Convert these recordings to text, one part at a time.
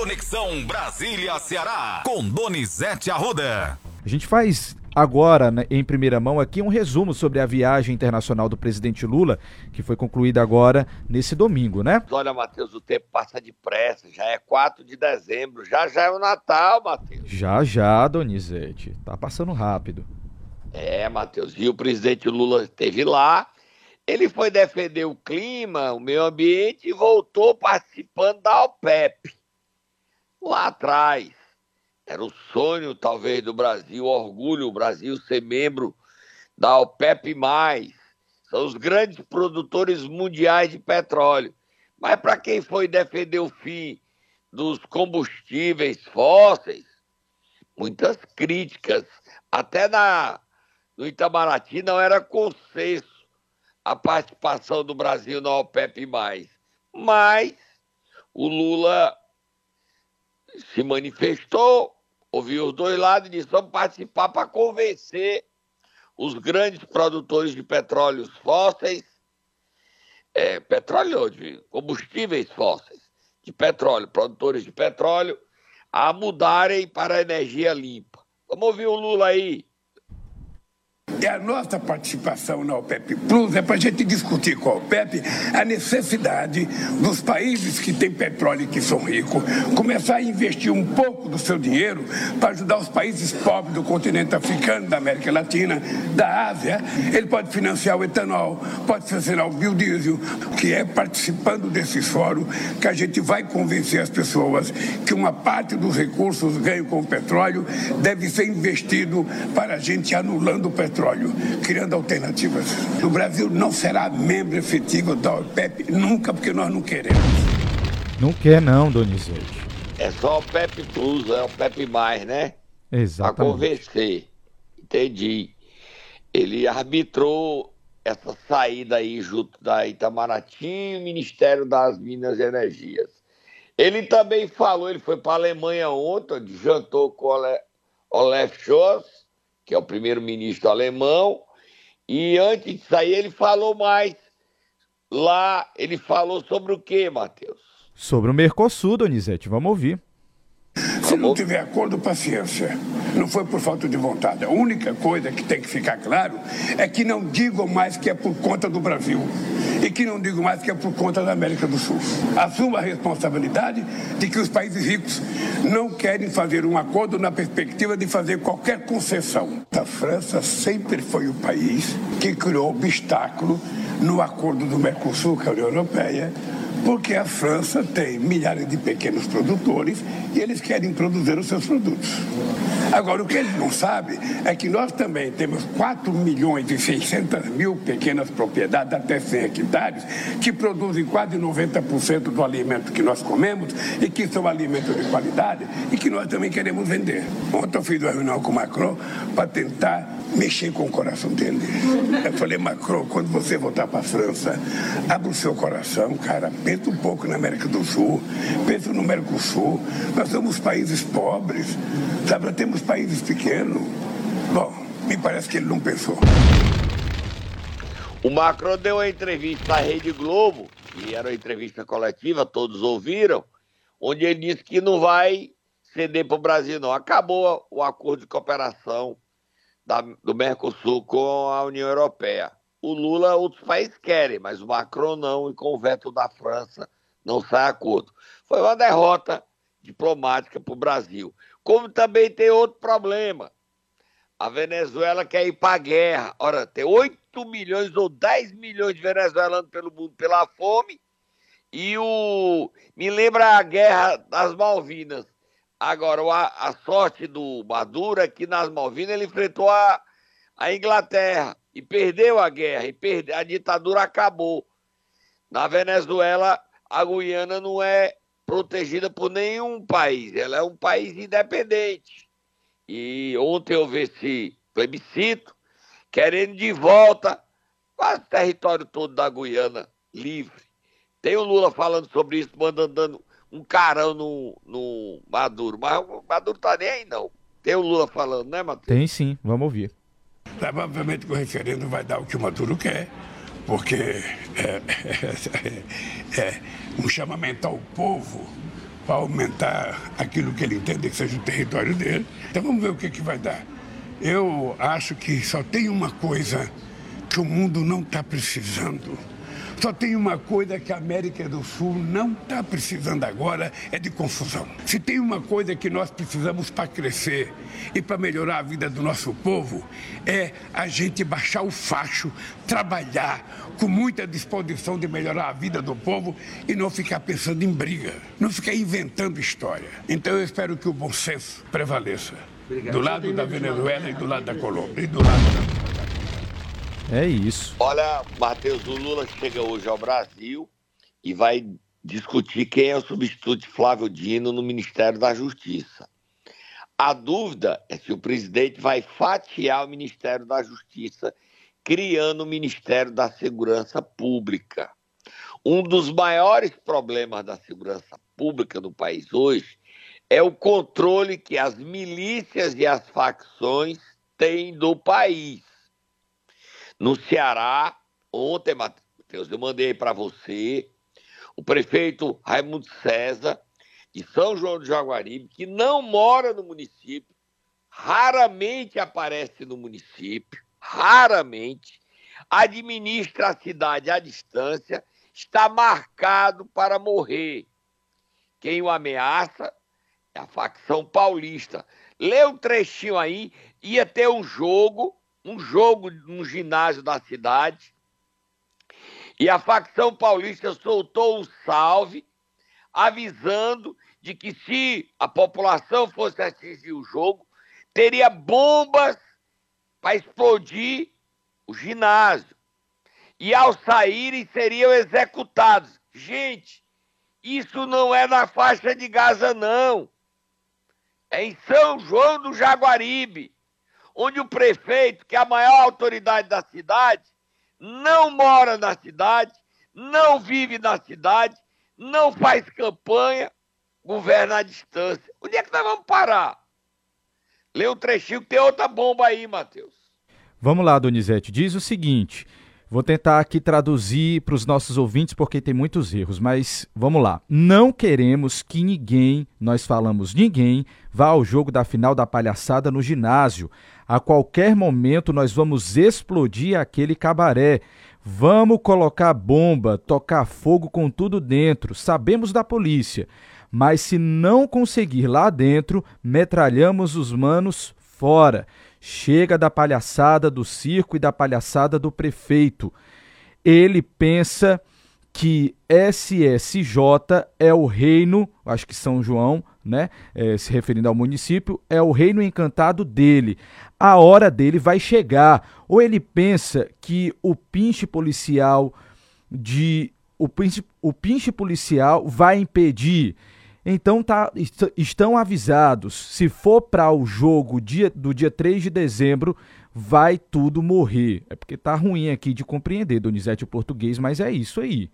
Conexão Brasília-Ceará, com Donizete Arruda. A gente faz agora, né, em primeira mão, aqui um resumo sobre a viagem internacional do presidente Lula, que foi concluída agora nesse domingo, né? Olha, Matheus, o tempo passa depressa, já é 4 de dezembro, já já é o Natal, Matheus. Já já, Donizete, tá passando rápido. É, Matheus, e o presidente Lula esteve lá, ele foi defender o clima, o meio ambiente e voltou participando da OPEP. Lá atrás, era o sonho, talvez, do Brasil, orgulho, o Brasil ser membro da OPEP. São os grandes produtores mundiais de petróleo. Mas para quem foi defender o fim dos combustíveis fósseis, muitas críticas. Até na, no Itamaraty não era consenso a participação do Brasil na OPEP. Mas o Lula se manifestou, ouviu os dois lados e disse: vamos participar para convencer os grandes produtores de petróleos fósseis, é, petróleo, de combustíveis fósseis, de petróleo, produtores de petróleo, a mudarem para a energia limpa. Vamos ouvir o Lula aí. E a nossa participação na OPEP Plus é para a gente discutir com a OPEP a necessidade dos países que têm petróleo e que são ricos começar a investir um pouco do seu dinheiro para ajudar os países pobres do continente africano, da América Latina, da Ásia. Ele pode financiar o etanol, pode financiar o biodiesel, que é participando desses fóruns que a gente vai convencer as pessoas que uma parte dos recursos ganhos com o petróleo deve ser investido para a gente anulando o petróleo petróleo, criando alternativas. O Brasil não será membro efetivo da OPEP nunca, porque nós não queremos. Não quer não, Donizete. É só o PEP Plus, é o PEP mais, né? Exatamente. Para convencer. Entendi. Ele arbitrou essa saída aí junto da Itamaraty e o Ministério das Minas e Energias. Ele também falou, ele foi para a Alemanha ontem, jantou com o Olaf Scholz, que é o primeiro-ministro alemão, e antes de sair ele falou mais. Lá ele falou sobre o que, Matheus? Sobre o Mercosul, Donizete, vamos ouvir. Se não tiver acordo, paciência. Não foi por falta de vontade. A única coisa que tem que ficar claro é que não digam mais que é por conta do Brasil. E que não digam mais que é por conta da América do Sul. Assuma a responsabilidade de que os países ricos não querem fazer um acordo na perspectiva de fazer qualquer concessão. A França sempre foi o país que criou obstáculo no acordo do Mercosul com a União Europeia porque a França tem milhares de pequenos produtores e eles querem produzir os seus produtos. Agora, o que eles não sabem é que nós também temos 4 milhões e 600 mil pequenas propriedades, até 100 hectares, que produzem quase 90% do alimento que nós comemos e que são alimentos de qualidade e que nós também queremos vender. Ontem eu fiz uma reunião com o Macron para tentar mexer com o coração dele. Eu falei, Macron, quando você voltar para a França, abra o seu coração, cara, pensa um pouco na América do Sul, pensa no Mercosul. Nós somos países pobres, sabe? Nós temos países pequenos. Bom, me parece que ele não pensou. O Macron deu uma entrevista à Rede Globo, que era uma entrevista coletiva, todos ouviram, onde ele disse que não vai ceder para o Brasil, não. Acabou o acordo de cooperação da, do Mercosul com a União Europeia. O Lula, outros países querem, mas o Macron não, e com o veto da França não sai acordo. Foi uma derrota diplomática para o Brasil. Como também tem outro problema. A Venezuela quer ir para a guerra. Ora, tem 8 milhões ou 10 milhões de venezuelanos pelo mundo pela fome. E o. Me lembra a guerra das Malvinas. Agora, a, a sorte do Maduro é que nas Malvinas ele enfrentou a, a Inglaterra e perdeu a guerra, e perde, a ditadura acabou. Na Venezuela, a Guiana não é protegida por nenhum país, ela é um país independente. E ontem houve esse plebiscito, querendo de volta quase o território todo da Guiana livre. Tem o Lula falando sobre isso, mandando um carão no, no Maduro. Mas o Maduro tá nem aí, não. Tem o Lula falando, né, Matheus? Tem sim, vamos ouvir. Provavelmente que o referendo vai dar o que o Maduro quer, porque é, é, é, é um chamamento ao povo para aumentar aquilo que ele entende que seja o território dele. Então vamos ver o que, que vai dar. Eu acho que só tem uma coisa que o mundo não está precisando. Só tem uma coisa que a América do Sul não está precisando agora, é de confusão. Se tem uma coisa que nós precisamos para crescer e para melhorar a vida do nosso povo, é a gente baixar o facho, trabalhar com muita disposição de melhorar a vida do povo e não ficar pensando em briga, não ficar inventando história. Então eu espero que o bom senso prevaleça. Obrigado. Do lado da Venezuela e do lado da Colômbia e do lado da... É isso. Olha, Matheus, o Lula chega hoje ao Brasil e vai discutir quem é o substituto de Flávio Dino no Ministério da Justiça. A dúvida é se o presidente vai fatiar o Ministério da Justiça, criando o Ministério da Segurança Pública. Um dos maiores problemas da segurança pública no país hoje é o controle que as milícias e as facções têm do país. No Ceará, ontem, Matheus, eu mandei para você o prefeito Raimundo César, de São João do Jaguaribe, que não mora no município, raramente aparece no município, raramente, administra a cidade à distância, está marcado para morrer. Quem o ameaça é a facção paulista. Lê um trechinho aí, ia ter um jogo, um jogo no ginásio da cidade, e a facção paulista soltou um salve, avisando de que se a população fosse assistir o jogo, teria bombas para explodir o ginásio. E ao saírem seriam executados. Gente, isso não é na faixa de Gaza, não é em São João do Jaguaribe, onde o prefeito, que é a maior autoridade da cidade, não mora na cidade, não vive na cidade, não faz campanha, governa à distância. Onde é que nós vamos parar? Lê um trechinho que tem outra bomba aí, Matheus. Vamos lá, Donizete. Diz o seguinte: Vou tentar aqui traduzir para os nossos ouvintes porque tem muitos erros, mas vamos lá. Não queremos que ninguém, nós falamos ninguém, vá ao jogo da final da palhaçada no ginásio. A qualquer momento nós vamos explodir aquele cabaré. Vamos colocar bomba, tocar fogo com tudo dentro. Sabemos da polícia, mas se não conseguir lá dentro, metralhamos os manos fora. Chega da palhaçada do circo e da palhaçada do prefeito. Ele pensa que SSJ é o reino, acho que São João, né, é, se referindo ao município, é o reino encantado dele. A hora dele vai chegar. Ou ele pensa que o pinche policial de o pinche, o pinche policial vai impedir então tá, estão avisados, se for para o jogo dia, do dia 3 de dezembro, vai tudo morrer. É porque tá ruim aqui de compreender, Donizete, o português, mas é isso aí.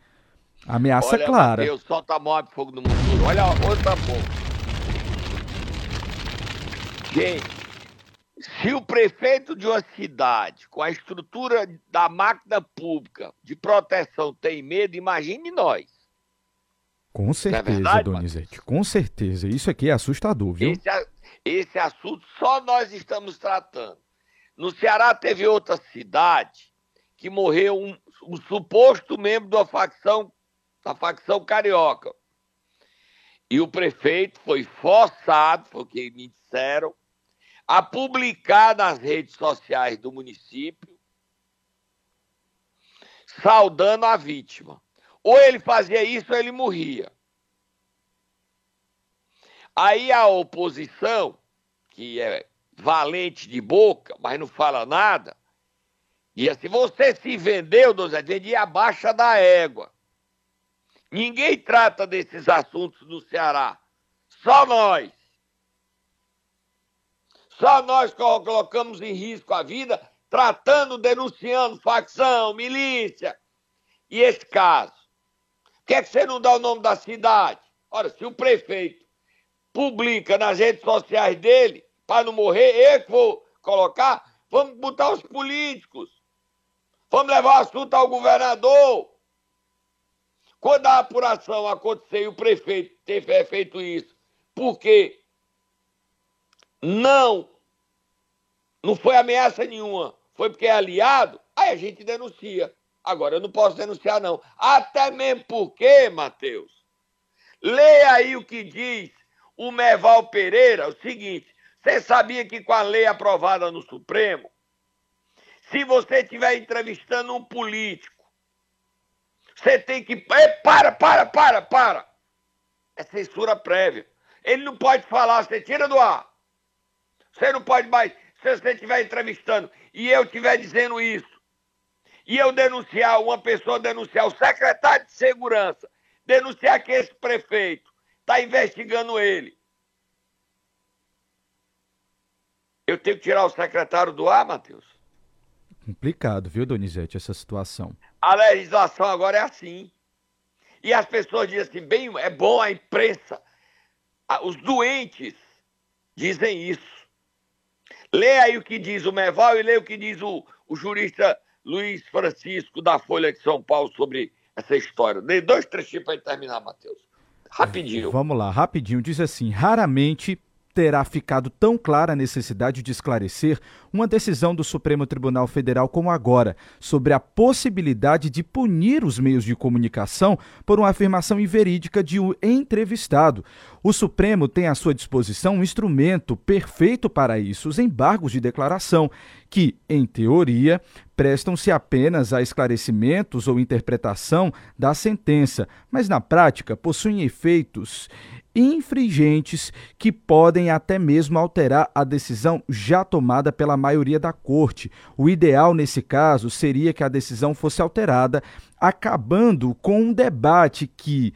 Ameaça Olha, clara. Deus, solta mob fogo no mundo. Olha outra bomba. Gente, se o prefeito de uma cidade, com a estrutura da máquina pública de proteção, tem medo, imagine nós. Com é certeza, é verdade, Donizete, com certeza. Isso aqui é assustador, viu? Esse, esse assunto só nós estamos tratando. No Ceará teve outra cidade que morreu um, um suposto membro da facção, da facção carioca. E o prefeito foi forçado, foi o que me disseram, a publicar nas redes sociais do município, saudando a vítima. Ou ele fazia isso ou ele morria. Aí a oposição, que é valente de boca, mas não fala nada, e assim, você se vendeu, Dona vendia abaixo da égua. Ninguém trata desses assuntos no Ceará. Só nós. Só nós colocamos em risco a vida, tratando, denunciando facção, milícia. E esse caso? Que é que você não dá o nome da cidade? Ora, se o prefeito publica nas redes sociais dele, para não morrer, eu que vou colocar, vamos botar os políticos. Vamos levar o assunto ao governador. Quando a apuração aconteceu e o prefeito ter feito isso, porque não, não foi ameaça nenhuma, foi porque é aliado, aí a gente denuncia. Agora eu não posso denunciar, não. Até mesmo porque, Matheus, leia aí o que diz o Merval Pereira, o seguinte: você sabia que com a lei aprovada no Supremo, se você estiver entrevistando um político, você tem que. Para, para, para, para! É censura prévia. Ele não pode falar, você tira do ar. Você não pode mais. Se você estiver entrevistando e eu estiver dizendo isso, e eu denunciar, uma pessoa denunciar o secretário de segurança, denunciar que esse prefeito está investigando ele. Eu tenho que tirar o secretário do ar, Matheus? Complicado, viu, Donizete, essa situação. A legislação agora é assim. E as pessoas dizem assim, bem, é bom a imprensa. Os doentes dizem isso. Lê aí o que diz o Meval e lê o que diz o, o jurista Luiz Francisco da Folha de São Paulo sobre essa história. Dei dois trechinhos para terminar, Matheus. Rapidinho. Vamos lá, rapidinho. Diz assim: raramente terá ficado tão clara a necessidade de esclarecer uma decisão do Supremo Tribunal Federal como agora, sobre a possibilidade de punir os meios de comunicação por uma afirmação inverídica de um entrevistado. O Supremo tem à sua disposição um instrumento perfeito para isso, os embargos de declaração, que, em teoria, prestam-se apenas a esclarecimentos ou interpretação da sentença, mas na prática possuem efeitos infringentes que podem até mesmo alterar a decisão já tomada pela maioria da corte. O ideal nesse caso seria que a decisão fosse alterada, acabando com um debate que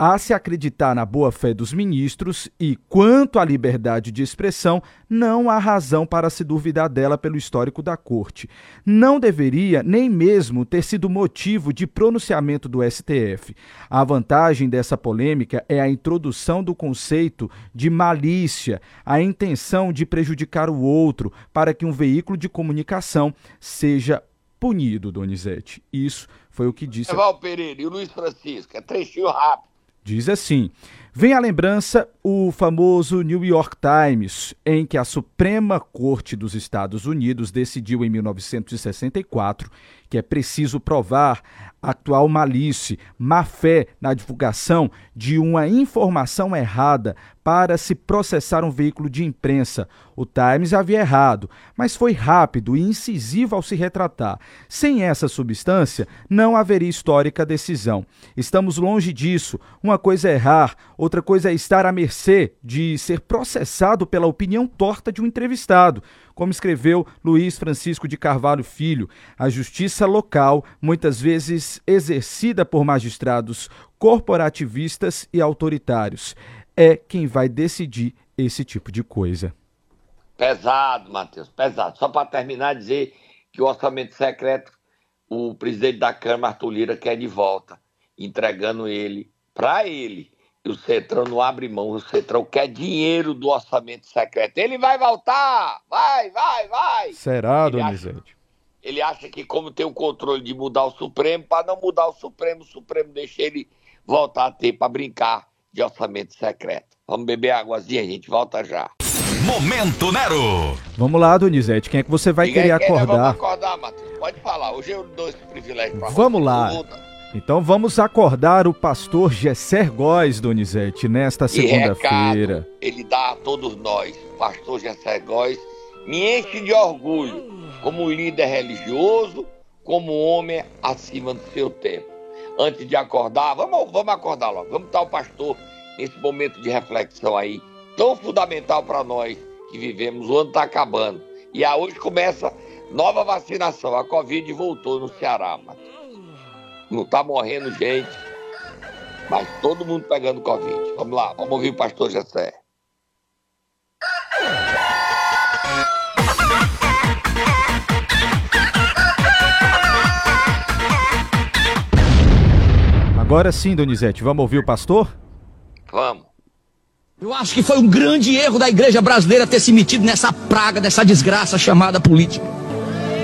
a se acreditar na boa-fé dos ministros e, quanto à liberdade de expressão, não há razão para se duvidar dela pelo histórico da Corte. Não deveria nem mesmo ter sido motivo de pronunciamento do STF. A vantagem dessa polêmica é a introdução do conceito de malícia, a intenção de prejudicar o outro para que um veículo de comunicação seja punido, Donizete. Isso foi o que disse. Val Pereira e o Luiz Francisco, é trechinho rápido. Diz assim: Vem à lembrança o famoso New York Times, em que a Suprema Corte dos Estados Unidos decidiu em 1964 que é preciso provar atual malícia, má fé na divulgação de uma informação errada para se processar um veículo de imprensa. O Times havia errado, mas foi rápido e incisivo ao se retratar. Sem essa substância, não haveria histórica decisão. Estamos longe disso. Uma coisa é errar, outra coisa é estar à mercê de ser processado pela opinião torta de um entrevistado como escreveu Luiz Francisco de Carvalho Filho, a justiça local, muitas vezes exercida por magistrados corporativistas e autoritários, é quem vai decidir esse tipo de coisa. Pesado, Matheus, pesado. Só para terminar, dizer que o orçamento secreto, o presidente da Câmara, Arthur Lira, quer de volta, entregando ele para ele o Centrão não abre mão, o Centrão quer dinheiro do orçamento secreto. Ele vai voltar! Vai, vai, vai! Será, ele Donizete? Acha, ele acha que, como tem o controle de mudar o Supremo, para não mudar o Supremo, o Supremo deixa ele voltar a ter para brincar de orçamento secreto. Vamos beber águazinha, a gente volta já. Momento Nero! Vamos lá, Donizete, quem é que você vai Diga querer acordar? Vamos acordar, Matheus. Pode falar, hoje eu dou esse privilégio pra Vamos lá. Então vamos acordar o pastor Gesser Góes, Donizete, nesta segunda-feira. Ele dá a todos nós, pastor Gesser Góes, me enche de orgulho como líder religioso, como homem acima do seu tempo. Antes de acordar, vamos, vamos acordar logo, vamos estar o pastor nesse momento de reflexão aí, tão fundamental para nós que vivemos, o ano está acabando. E hoje começa nova vacinação, a Covid voltou no Ceará, Matheus não está morrendo gente, mas todo mundo pegando Covid. Vamos lá, vamos ouvir o pastor Jessé. Agora sim, Donizete, vamos ouvir o pastor? Vamos. Eu acho que foi um grande erro da igreja brasileira ter se metido nessa praga, dessa desgraça chamada política.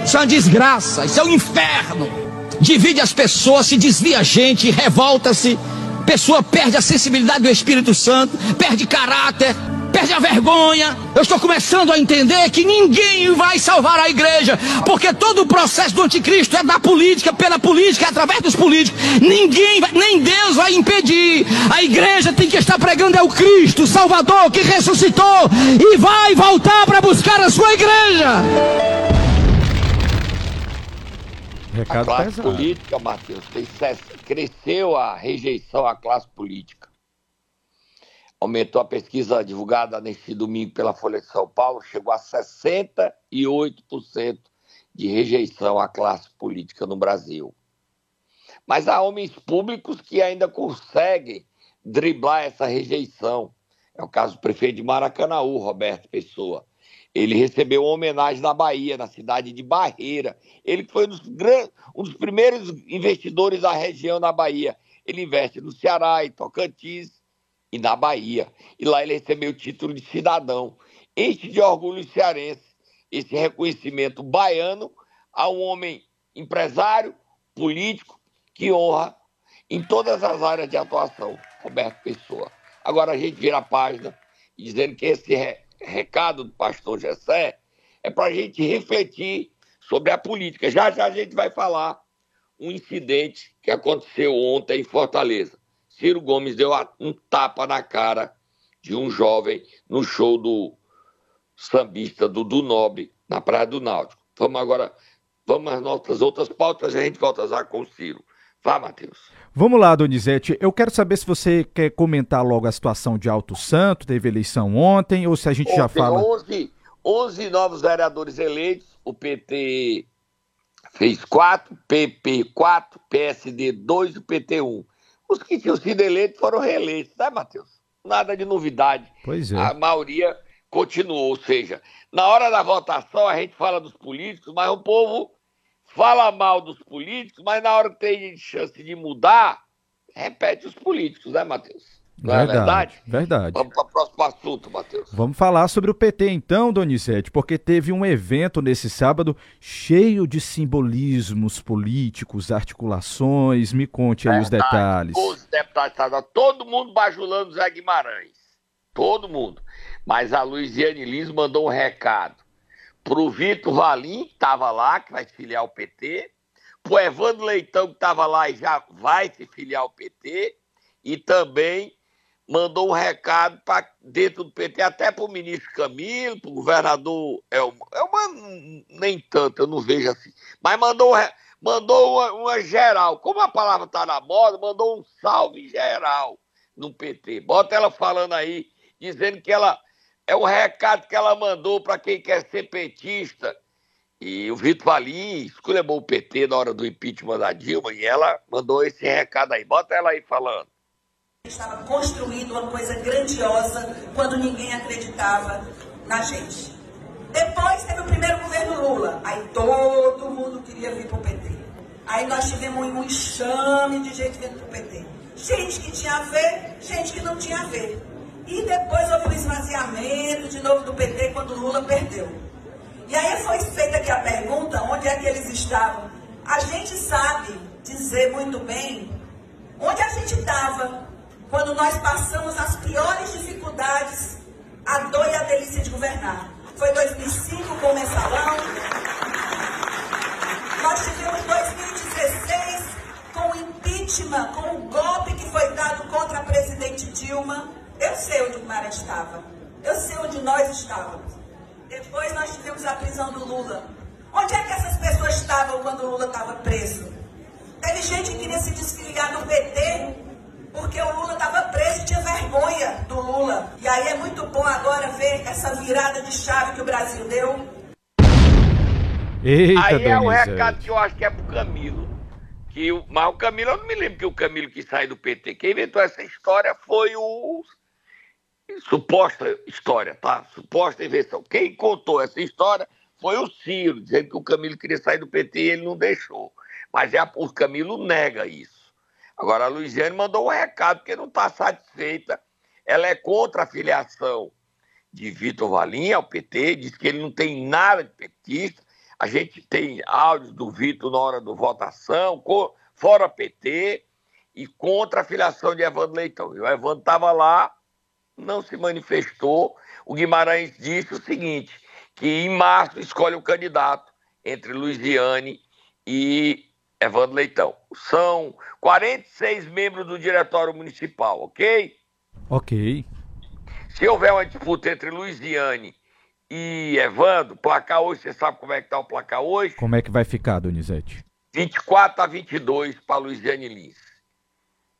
Isso é uma desgraça, isso é um inferno divide as pessoas, se desvia a gente, revolta-se. Pessoa perde a sensibilidade do Espírito Santo, perde caráter, perde a vergonha. Eu estou começando a entender que ninguém vai salvar a igreja, porque todo o processo do anticristo é da política, pela política, através dos políticos. Ninguém, vai, nem Deus vai impedir. A igreja tem que estar pregando é o Cristo, Salvador, que ressuscitou e vai voltar para buscar a sua igreja. Recado a classe pesado. política, Matheus, cresceu a rejeição à classe política. Aumentou a pesquisa divulgada neste domingo pela Folha de São Paulo, chegou a 68% de rejeição à classe política no Brasil. Mas há homens públicos que ainda conseguem driblar essa rejeição. É o caso do prefeito de Maracanaú, Roberto Pessoa ele recebeu uma homenagem na Bahia, na cidade de Barreira. Ele foi um dos, grandes, um dos primeiros investidores da região na Bahia. Ele investe no Ceará, em Tocantins e na Bahia. E lá ele recebeu o título de cidadão. Enche de orgulho cearense esse reconhecimento baiano a um homem empresário, político, que honra em todas as áreas de atuação, Roberto Pessoa. Agora a gente vira a página dizendo que esse recado do pastor Gessé é para a gente refletir sobre a política. Já já a gente vai falar um incidente que aconteceu ontem em Fortaleza. Ciro Gomes deu um tapa na cara de um jovem no show do sambista Dudu Nobre, na Praia do Náutico. Vamos agora, vamos às nossas outras pautas e a gente volta já com o Ciro. Vá, Matheus. Vamos lá, Donizete. Eu quero saber se você quer comentar logo a situação de Alto Santo, teve eleição ontem, ou se a gente ontem, já fala. 11, 11 novos vereadores eleitos, o PT fez 4, PP 4, PSD 2 e o PT 1. Os que tinham sido eleitos foram reeleitos, né, Matheus? Nada de novidade. Pois é. A maioria continuou, ou seja, na hora da votação a gente fala dos políticos, mas o povo fala mal dos políticos, mas na hora que tem chance de mudar, repete os políticos, né, Matheus? Não verdade, é verdade? Verdade. Vamos para o próximo assunto, Matheus. Vamos falar sobre o PT então, Donizete, porque teve um evento nesse sábado cheio de simbolismos políticos, articulações. Me conte aí verdade. os detalhes. Os deputados, todo mundo bajulando Zé Guimarães. Todo mundo. Mas a Luiziane Lins mandou um recado pro Vitor Valim, que estava lá, que vai se filiar ao PT, pro Evandro Leitão, que estava lá e já vai se filiar ao PT, e também mandou um recado para dentro do PT, até para o ministro Camilo, para o governador Elma, Elma nem tanto, eu não vejo assim, mas mandou, mandou uma, uma geral, como a palavra está na moda, mandou um salve geral no PT. Bota ela falando aí, dizendo que ela é o recado que ela mandou para quem quer ser petista. E o Vitor Valim esculhambou o PT na hora do impeachment da Dilma e ela mandou esse recado aí. Bota ela aí falando. Estava construindo uma coisa grandiosa quando ninguém acreditava na gente. Depois teve o primeiro governo Lula. Aí todo mundo queria vir para o PT. Aí nós tivemos um enxame de gente vindo para o PT. Gente que tinha a ver, gente que não tinha a ver. E depois houve o esvaziamento de novo do PT quando Lula perdeu. E aí foi feita aqui a pergunta, onde é que eles estavam? A gente sabe dizer muito bem onde a gente estava quando nós passamos as piores dificuldades, a dor e a delícia de governar. Foi 2005 com o mensalão. Nós tivemos 2016 com o impeachment, com o golpe que foi dado contra a presidente Dilma. Eu sei onde o Mara estava. Eu sei onde nós estávamos. Depois nós tivemos a prisão do Lula. Onde é que essas pessoas estavam quando o Lula estava preso? Teve gente que queria se desfiliar do PT porque o Lula estava preso e tinha vergonha do Lula. E aí é muito bom agora ver essa virada de chave que o Brasil deu. Eita, aí é o recado que eu acho que é pro Camilo. Que o, mas o Camilo, eu não me lembro que o Camilo que sai do PT. Quem inventou essa história foi o suposta história, tá? Suposta invenção. Quem contou essa história foi o Ciro, dizendo que o Camilo queria sair do PT e ele não deixou. Mas é, o Camilo nega isso. Agora, a Luiziane mandou um recado porque não está satisfeita. Ela é contra a filiação de Vitor Valim ao PT, diz que ele não tem nada de petista. A gente tem áudios do Vitor na hora da votação, fora PT e contra a filiação de Evandro Leitão. E o Evandro estava lá, não se manifestou. O Guimarães disse o seguinte: que em março escolhe o um candidato entre Luiziane e Evandro Leitão. São 46 membros do Diretório Municipal, ok? Ok. Se houver uma disputa entre Luiziane e Evandro, placar hoje, você sabe como é que tá o placar hoje? Como é que vai ficar, Donizete? 24 a 22 para Luiziane Lins.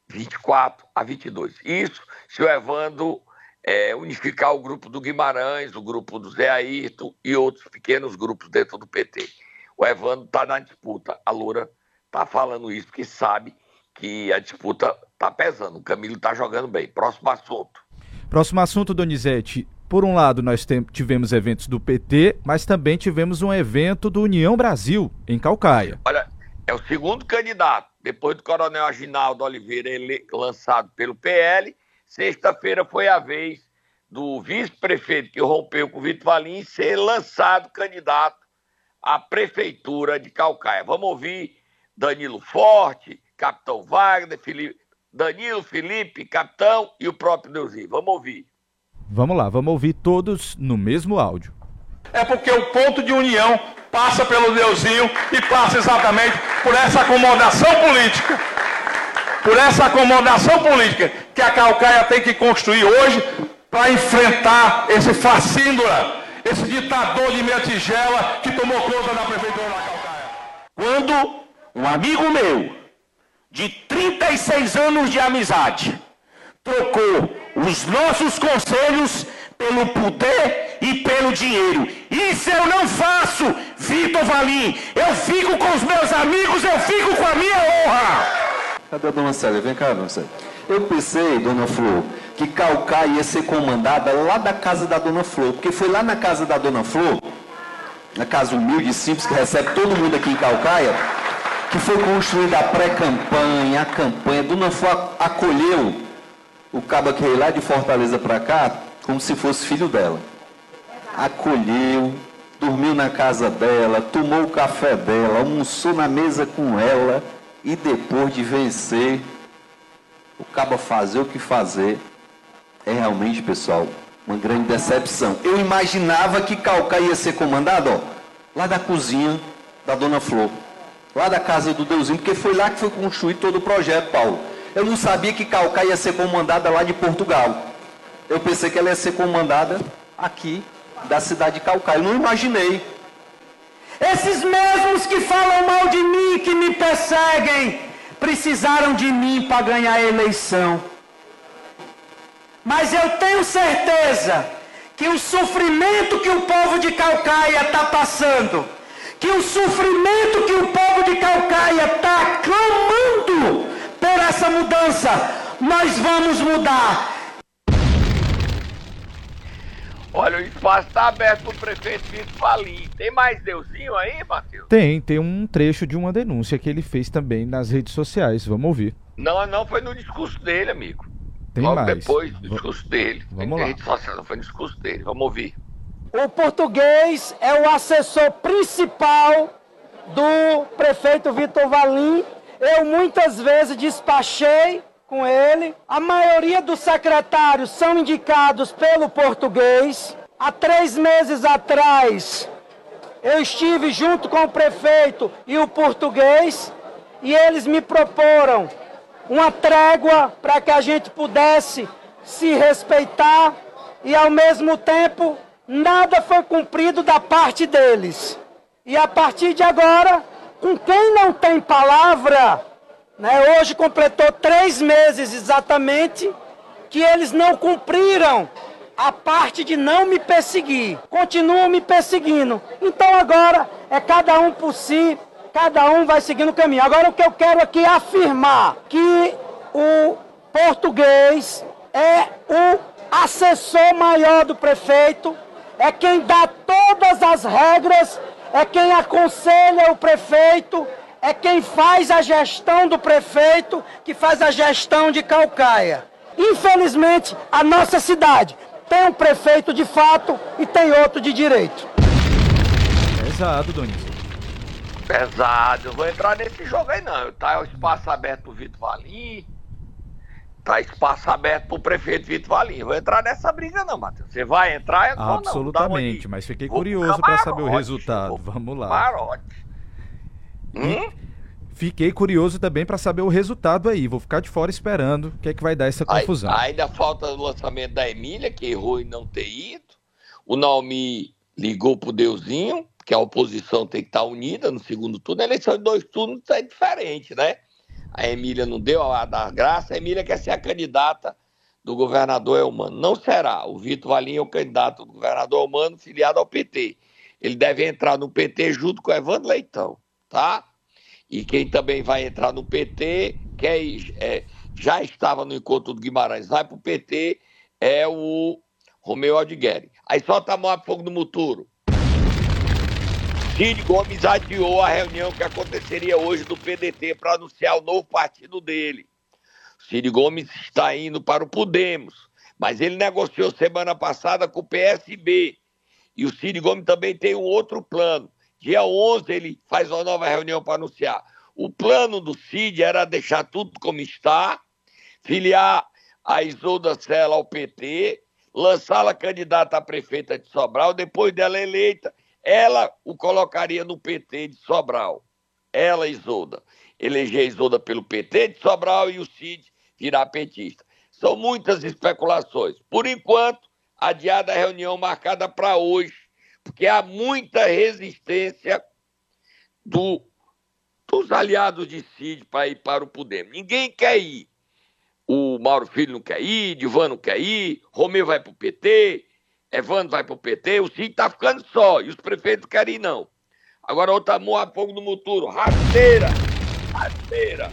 24 a 22. Isso se o Evandro é, unificar o grupo do Guimarães, o grupo do Zé Ayrton e outros pequenos grupos dentro do PT. O Evandro está na disputa. A Loura está falando isso porque sabe que a disputa está pesando. O Camilo está jogando bem. Próximo assunto. Próximo assunto, Donizete. Por um lado, nós tivemos eventos do PT, mas também tivemos um evento do União Brasil, em Calcaia. Olha, é o segundo candidato, depois do Coronel Aginaldo Oliveira, ele, lançado pelo PL, Sexta-feira foi a vez do vice-prefeito que rompeu com o Vitor Valim ser lançado candidato à prefeitura de Calcaia. Vamos ouvir Danilo Forte, Capitão Wagner, Felipe, Danilo, Felipe, Capitão e o próprio Deusinho. Vamos ouvir. Vamos lá, vamos ouvir todos no mesmo áudio. É porque o ponto de união passa pelo Deusinho e passa exatamente por essa acomodação política por essa acomodação política que a Calcaia tem que construir hoje para enfrentar esse facíndora, esse ditador de minha tigela que tomou conta da prefeitura da Calcaia. Quando um amigo meu, de 36 anos de amizade, trocou os nossos conselhos pelo poder e pelo dinheiro. Isso eu não faço, Vitor Valim. Eu fico com os meus amigos, eu fico com a minha honra. Cadê a dona Célia? Vem cá, dona Célia. Eu pensei, dona Flor, que Calcaia ia ser comandada lá da casa da dona Flor, porque foi lá na casa da dona Flor, na casa humilde e simples que recebe todo mundo aqui em Calcaia, que foi construída a pré-campanha, a campanha. Dona Flor acolheu o cabo que lá de Fortaleza para cá, como se fosse filho dela. Acolheu, dormiu na casa dela, tomou o café dela, almoçou na mesa com ela e depois de vencer, o cabo fazer o que fazer, é realmente, pessoal, uma grande decepção. Eu imaginava que Calcaia ia ser comandado, ó, lá da cozinha da Dona Flor, lá da casa do Deusinho, porque foi lá que foi construído todo o projeto, Paulo. Eu não sabia que Calcaia ia ser comandada lá de Portugal. Eu pensei que ela ia ser comandada aqui, da cidade de Calcaia. Eu não imaginei. Esses mesmos que falam mal de mim, que me perseguem, precisaram de mim para ganhar a eleição. Mas eu tenho certeza que o sofrimento que o povo de Calcaia está passando, que o sofrimento que o povo de Calcaia está clamando por essa mudança, nós vamos mudar. Olha, o espaço está aberto para o prefeito Vitor Falim. Tem mais Deusinho aí, Matheus? Tem, tem um trecho de uma denúncia que ele fez também nas redes sociais. Vamos ouvir. Não, não foi no discurso dele, amigo. Tem Logo mais. depois do discurso dele. Vamos lá. Rede social, não foi no discurso dele. Vamos ouvir. O português é o assessor principal do prefeito Vitor Valim. Eu muitas vezes despachei com ele. A maioria dos secretários são indicados pelo português. Há três meses atrás, eu estive junto com o prefeito e o português e eles me proporam uma trégua para que a gente pudesse se respeitar e, ao mesmo tempo, nada foi cumprido da parte deles. E a partir de agora, com quem não tem palavra, né? Hoje completou três meses exatamente que eles não cumpriram a parte de não me perseguir. Continuam me perseguindo. Então agora é cada um por si, cada um vai seguindo o caminho. Agora o que eu quero aqui é afirmar que o português é o assessor maior do prefeito, é quem dá todas as regras, é quem aconselha o prefeito, é quem faz a gestão do prefeito, que faz a gestão de Calcaia. Infelizmente, a nossa cidade tem um prefeito de fato e tem outro de direito. pesado, Donizete. Pesado. Eu vou entrar nesse jogo aí não. Tá o espaço aberto pro Vitor Valim. Tá espaço aberto pro prefeito Vitor Valim. Vou entrar nessa briga não, Matheus. Você vai entrar? Eu não, Absolutamente, não. mas fiquei Vou curioso para saber o resultado. Vamos lá. Marote. Hum? Fiquei curioso também para saber o resultado aí. Vou ficar de fora esperando o que é que vai dar essa Aí- confusão. ainda falta o lançamento da Emília, que errou em não ter ido. O Naomi ligou pro Deusinho, que a oposição tem que estar unida no segundo turno. A eleição de dois turnos é diferente, né? A Emília não deu a dar graça. A Emília quer ser a candidata do governador Elmano. Não será. O Vitor Valim é o candidato do governador Elmano, filiado ao PT. Ele deve entrar no PT junto com o Evandro Leitão, tá? E quem também vai entrar no PT, que é, é, já estava no encontro do Guimarães, vai pro PT, é o Romeu Aldigueri. Aí solta a mão a fogo do Muturo. Cid Gomes adiou a reunião que aconteceria hoje do PDT para anunciar o novo partido dele. Cid Gomes está indo para o Podemos, mas ele negociou semana passada com o PSB. E o Cid Gomes também tem um outro plano. Dia 11 ele faz uma nova reunião para anunciar. O plano do Cid era deixar tudo como está, filiar a Isolda Sela ao PT, lançá-la candidata a prefeita de Sobral, depois dela eleita, ela o colocaria no PT de Sobral. Ela, Isolda. Eleger Isolda pelo PT de Sobral e o Cid virar petista. São muitas especulações. Por enquanto, adiada a reunião marcada para hoje, porque há muita resistência do- dos aliados de Cid para ir para o Podemos. Ninguém quer ir. O Mauro Filho não quer ir, Divan não quer ir, Romeu vai para o PT, Evandro vai para o PT, o Cid está ficando só, e os prefeitos querem ir, não. Agora outra mão a fogo no muturo, rasteira, rasteira.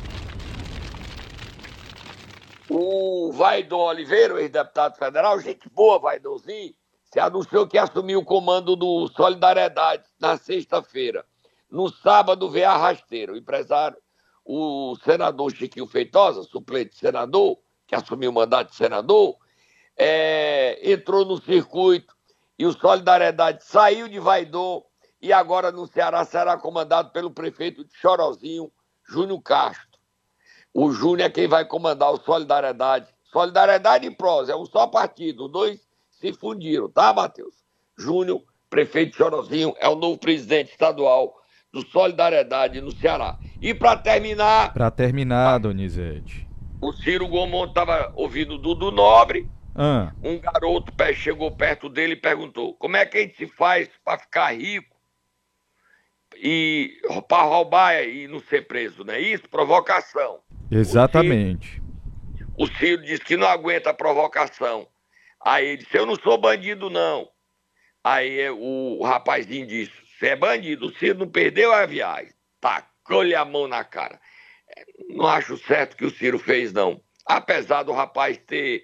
O Vaidon Oliveira, ex-deputado federal, gente boa, Vaidonzinho, se anunciou que assumiu o comando do Solidariedade na sexta-feira. No sábado veio a rasteira. O empresário, o senador Chiquinho Feitosa, suplente senador, que assumiu o mandato de senador, é, entrou no circuito e o Solidariedade saiu de Vaidon e agora no Ceará será comandado pelo prefeito de Chorozinho, Júnior Castro. O Júnior é quem vai comandar o Solidariedade. Solidariedade e PROS, é um só partido, dois se fundiram, tá, Matheus? Júnior, prefeito Chorozinho, é o novo presidente estadual do Solidariedade no Ceará. E para terminar, Pra terminar, Donizete. o Ciro Gomes estava ouvindo o Dudu Nobre, Ah, um garoto chegou perto dele e perguntou: como é que a gente se faz para ficar rico e para roubar e não ser preso, não é isso? Provocação. exatamente. O Ciro disse que não aguenta a provocação. Aí ele disse: Eu não sou bandido, não. Aí é, o, rapazinho disse: Você é bandido. O Ciro não perdeu a viagem. Tacou-lhe a mão na cara. É, Não acho certo que o Ciro fez, não. Apesar do rapaz ter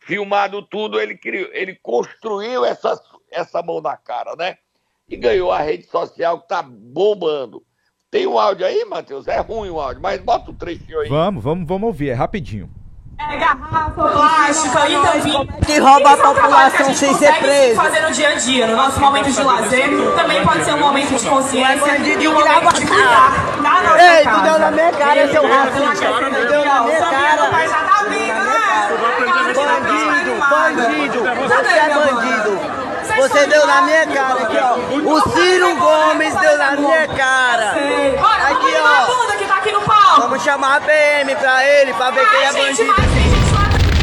filmado tudo, ele, criou, ele construiu essa, essa mão na cara, né? E ganhou a rede social que tá bombando. Tem um áudio aí, Matheus? É ruim o áudio, mas bota o trechinho aí. Vamos, vamos, vamos ouvir, é rapidinho. É garrafa, plástica, Itampim. Que rouba a Esse é um trabalho que população a gente sem ser preso. fazer no dia a dia, no nosso momento de lazer. Também pode ser um momento de consciência e um momento de cuidar da nossa Ei, tu deu na minha cara, seu racista. racista. Tu deu na minha cara. Né? Bandido, bandido. Você é bandido. Você deu na minha cara aqui, ó. O Ciro Gomes deu na minha cara. Aqui, ó. ó. bunda que tá aqui no palco. Vamos chamar a PM pra ele, pra ver quem é bandido.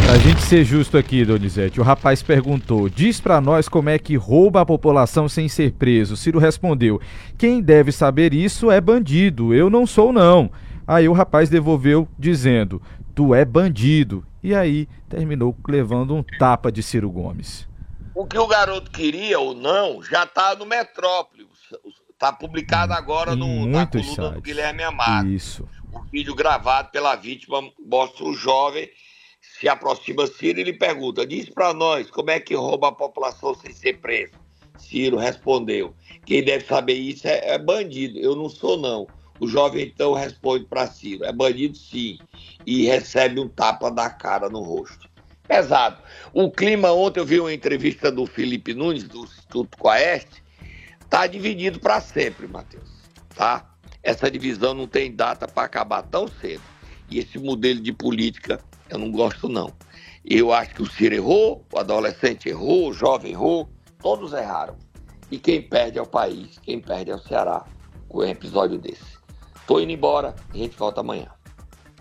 Pra gente ser justo aqui, Donizete, o rapaz perguntou: diz pra nós como é que rouba a população sem ser preso. Ciro respondeu: quem deve saber isso é bandido, eu não sou não. Aí o rapaz devolveu dizendo: tu é bandido. E aí terminou levando um tapa de Ciro Gomes. O que o garoto queria ou não já está no Metrópole. Está publicado agora no, na muitos coluna do sites. Guilherme Amado. Isso. O vídeo gravado pela vítima mostra o jovem se aproxima Ciro e ele pergunta: diz para nós como é que rouba a população sem ser preso. Ciro respondeu: quem deve saber isso é, é bandido. Eu não sou, não. O jovem então responde para Ciro: é bandido sim. E recebe um tapa da cara no rosto. Pesado. O clima, ontem eu vi uma entrevista do Felipe Nunes, do Instituto Coeste. Tá dividido para sempre, Matheus. Tá? Essa divisão não tem data para acabar tão cedo. E esse modelo de política eu não gosto, não. Eu acho que o Ciro errou, o adolescente errou, o jovem errou, todos erraram. E quem perde é o país, quem perde é o Ceará com um episódio desse. Tô indo embora, a gente volta amanhã.